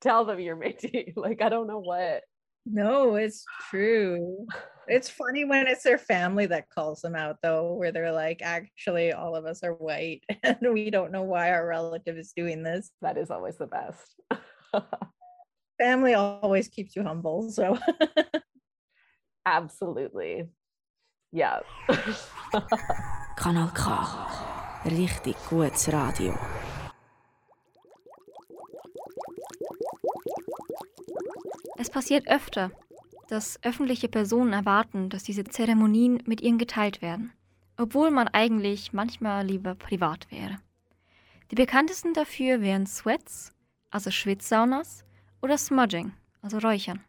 tell them you're Métis. Like i don't know what no it's true. It's funny when it's their family that calls them out though where they're like actually all of us are white and we don't know why our relative is doing this. That is always the best. Family always keeps you humble so. Absolutely. Yeah. Kanal K. Richtig gutes Radio. Es passiert öfter, dass öffentliche Personen erwarten, dass diese Zeremonien mit ihnen geteilt werden, obwohl man eigentlich manchmal lieber privat wäre. Die bekanntesten dafür wären Sweats, also Schwitzsaunas, oder Smudging, also Räuchern.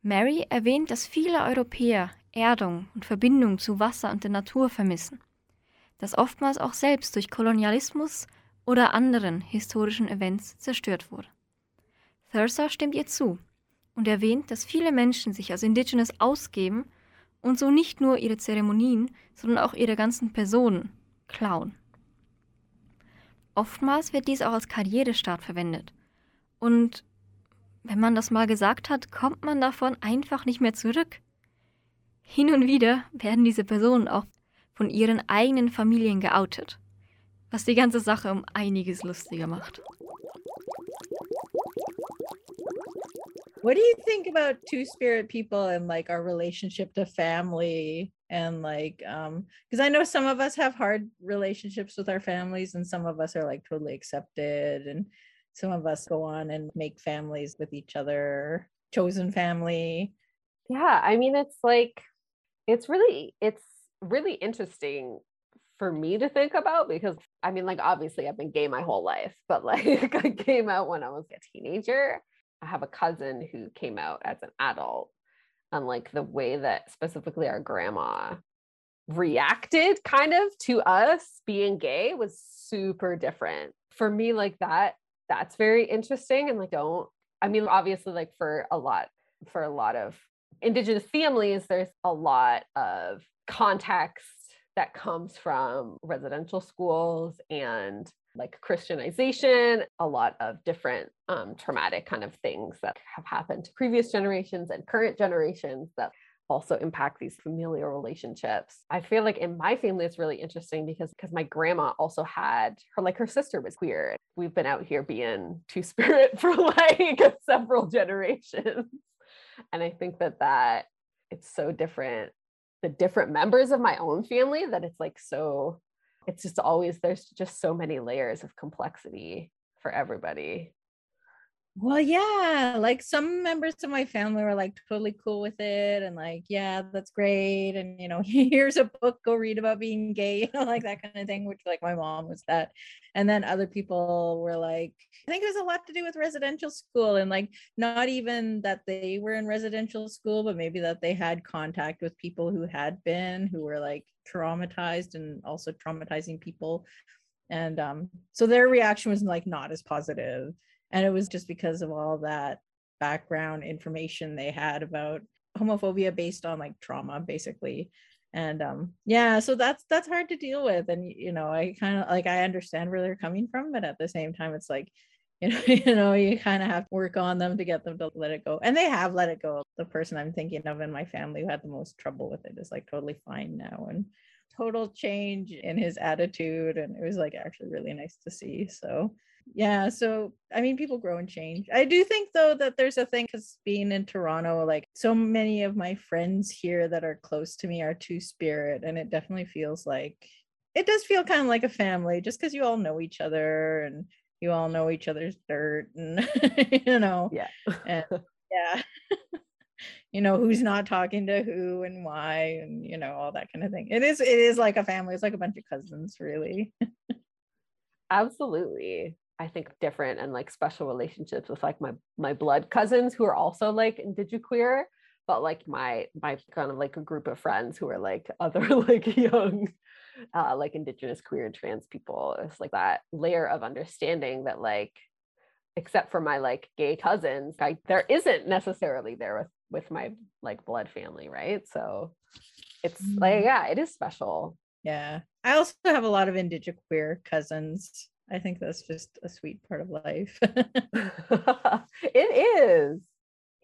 Mary erwähnt, dass viele Europäer Erdung und Verbindung zu Wasser und der Natur vermissen, das oftmals auch selbst durch Kolonialismus oder anderen historischen Events zerstört wurde. Thursa stimmt ihr zu und erwähnt, dass viele Menschen sich als Indigenous ausgeben und so nicht nur ihre Zeremonien, sondern auch ihre ganzen Personen klauen. Oftmals wird dies auch als Karrierestart verwendet. Und wenn man das mal gesagt hat, kommt man davon einfach nicht mehr zurück. Hin und wieder werden diese Personen auch von ihren eigenen Familien geoutet, was die ganze Sache um einiges lustiger macht. What do you think about two spirit people and like our relationship to family and like um because I know some of us have hard relationships with our families and some of us are like totally accepted and some of us go on and make families with each other, chosen family. Yeah, I mean it's like it's really it's really interesting for me to think about because I mean like obviously I've been gay my whole life, but like I came out when I was a teenager. I have a cousin who came out as an adult and like the way that specifically our grandma reacted kind of to us being gay was super different. For me like that that's very interesting and like don't I mean obviously like for a lot for a lot of indigenous families there's a lot of context that comes from residential schools and like Christianization, a lot of different um, traumatic kind of things that have happened to previous generations and current generations that also impact these familial relationships. I feel like in my family it's really interesting because because my grandma also had her like her sister was queer. We've been out here being two spirit for like several generations. And I think that that it's so different the different members of my own family that it's like so it's just always there's just so many layers of complexity for everybody Well, yeah, like some members of my family were like totally cool with it and like, yeah, that's great. And, you know, here's a book, go read about being gay, you know, like that kind of thing, which like my mom was that. And then other people were like, I think it was a lot to do with residential school and like not even that they were in residential school, but maybe that they had contact with people who had been, who were like traumatized and also traumatizing people. And um, so their reaction was like not as positive. And it was just because of all that background information they had about homophobia based on like trauma basically. And um yeah so that's that's hard to deal with. And you know i kind of like i understand where they're coming from but at the same time it's like you know you know you kind of have to work on them to get them to let it go. And they have let it go the person i'm thinking of in my family who had the most trouble with it is like totally fine now and total change in his attitude and it was like actually really nice to see so yeah so i mean people grow and change. I do think though that there's a thing because being in toronto like so many of my friends here that are close to me are two spirit and it definitely feels like it does feel kind of like a family just because you all know each other and you all know each other's dirt and you know yeah. and yeah you know who's not talking to who and why and you know all that kind of thing. It is it is like a family it's like a bunch of cousins really. Absolutely. I think different and like special relationships with like my my blood cousins who are also like indigiqueer but like my my kind of like a group of friends who are like other like young uh like indigenous queer and trans people. It's like that layer of understanding that like except for my like gay cousins I, there isn't necessarily there with with my like blood family right so it's like Mm. yeah it is special yeah i also have a lot of indigiqueer cousins i think that's just a sweet part of life it is.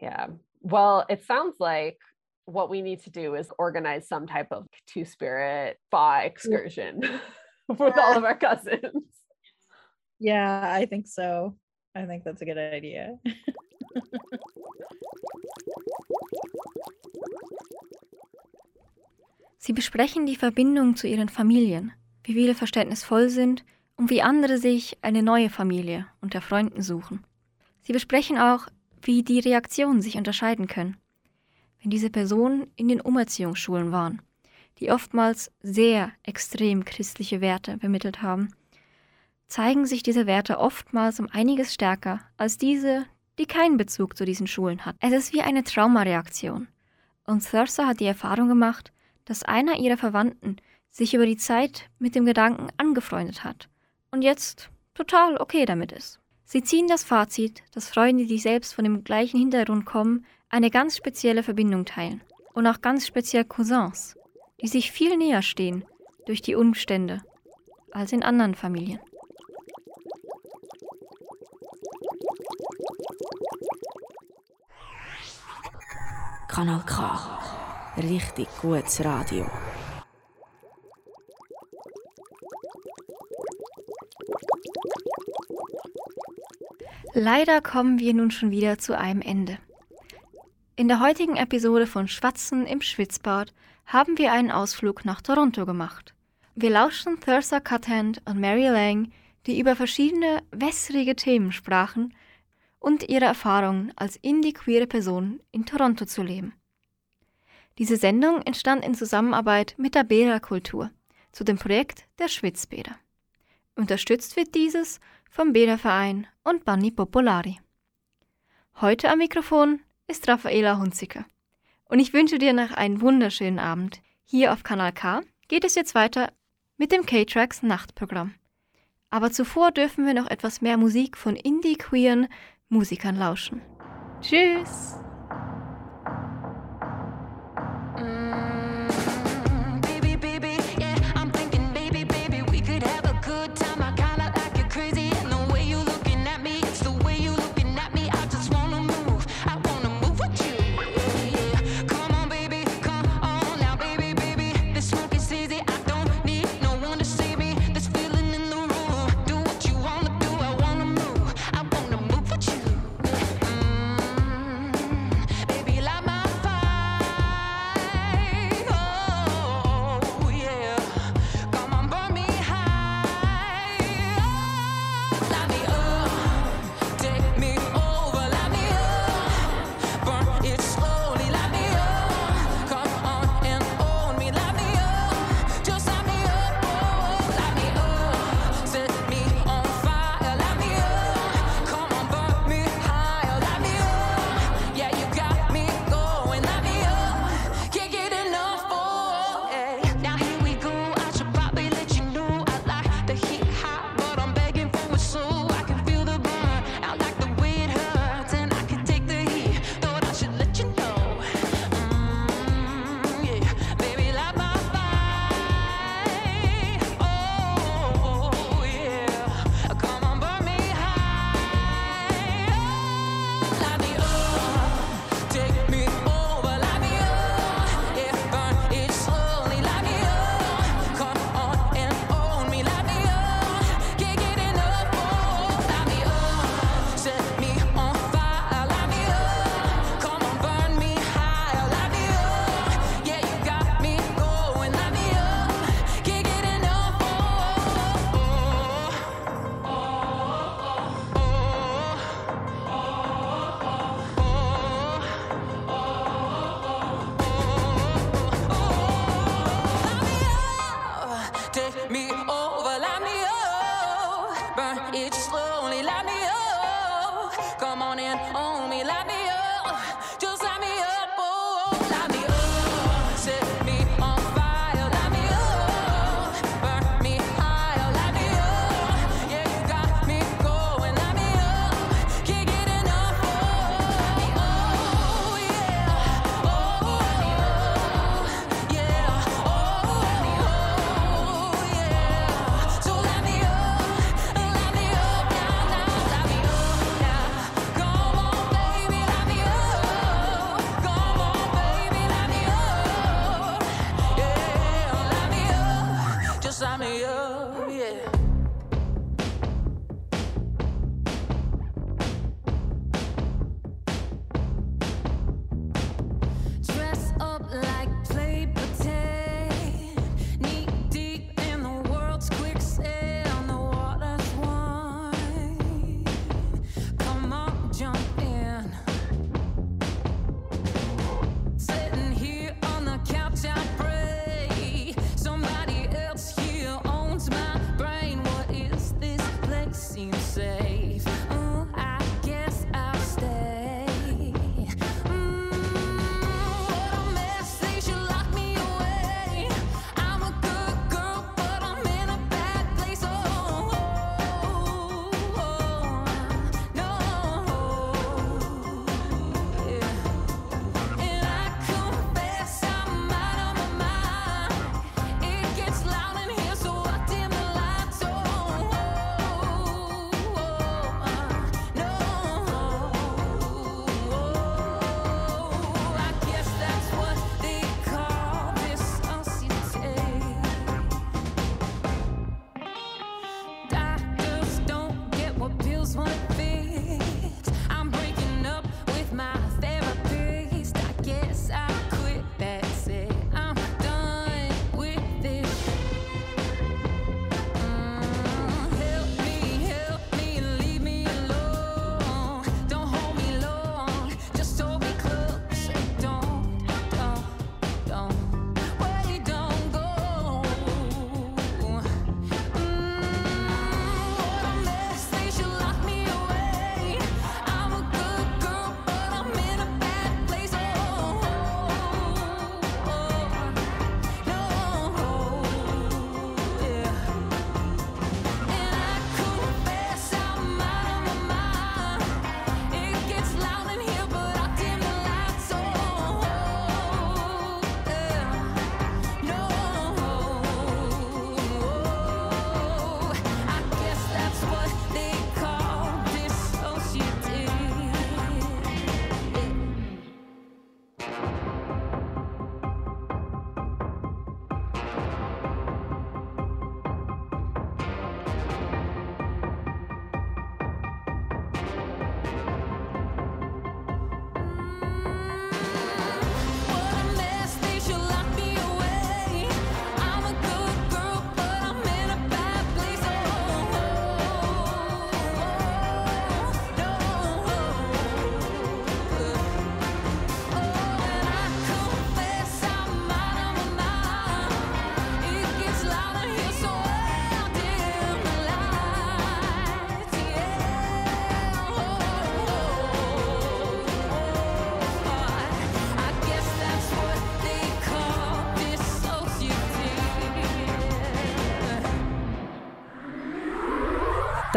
Yeah. Well, it sounds like what we need to do is organize some type of two spirit spa excursion with all of our cousins. yeah i think so i think that's a good idea Sie besprechen die Verbindung zu ihren Familien, wie viele verständnisvoll sind und wie andere sich eine neue Familie unter Freunden suchen. Sie besprechen auch, wie die Reaktionen sich unterscheiden können, wenn diese Personen in den Umerziehungsschulen waren, die oftmals sehr extrem christliche Werte vermittelt haben, zeigen sich diese Werte oftmals um einiges stärker als diese, die keinen Bezug zu diesen Schulen hatten. Es ist wie eine Traumareaktion. Und Thursa hat die Erfahrung gemacht, dass einer ihrer Verwandten sich über die Zeit mit dem Gedanken angefreundet hat und jetzt total okay damit ist. Sie ziehen das Fazit, dass Freunde, die selbst von dem gleichen Hintergrund kommen, eine ganz spezielle Verbindung teilen. Und auch ganz speziell Cousins, die sich viel näher stehen durch die Umstände als in anderen Familien. Kanal K. Richtig gutes Radio. Leider kommen wir nun schon wieder zu einem Ende. In der heutigen Episode von Schwatzen im Schwitzbad haben wir einen Ausflug nach Toronto gemacht. Wir lauschten Thursa Cuthand und Mary Lang, die über verschiedene wässrige Themen sprachen und ihre Erfahrungen als indie-queere Person in Toronto zu leben. Diese Sendung entstand in Zusammenarbeit mit der Bäder Kultur zu dem Projekt der Schwitzbäder. Unterstützt wird dieses vom Bäderverein und Banni Popolari. Heute am Mikrofon ist Raffaela Hunziker. Und ich wünsche dir noch einen wunderschönen Abend. Hier auf Kanal K geht es jetzt weiter mit dem K-Tracks Nachtprogramm. Aber zuvor dürfen wir noch etwas mehr Musik von indie-queeren Musikern lauschen. Tschüss!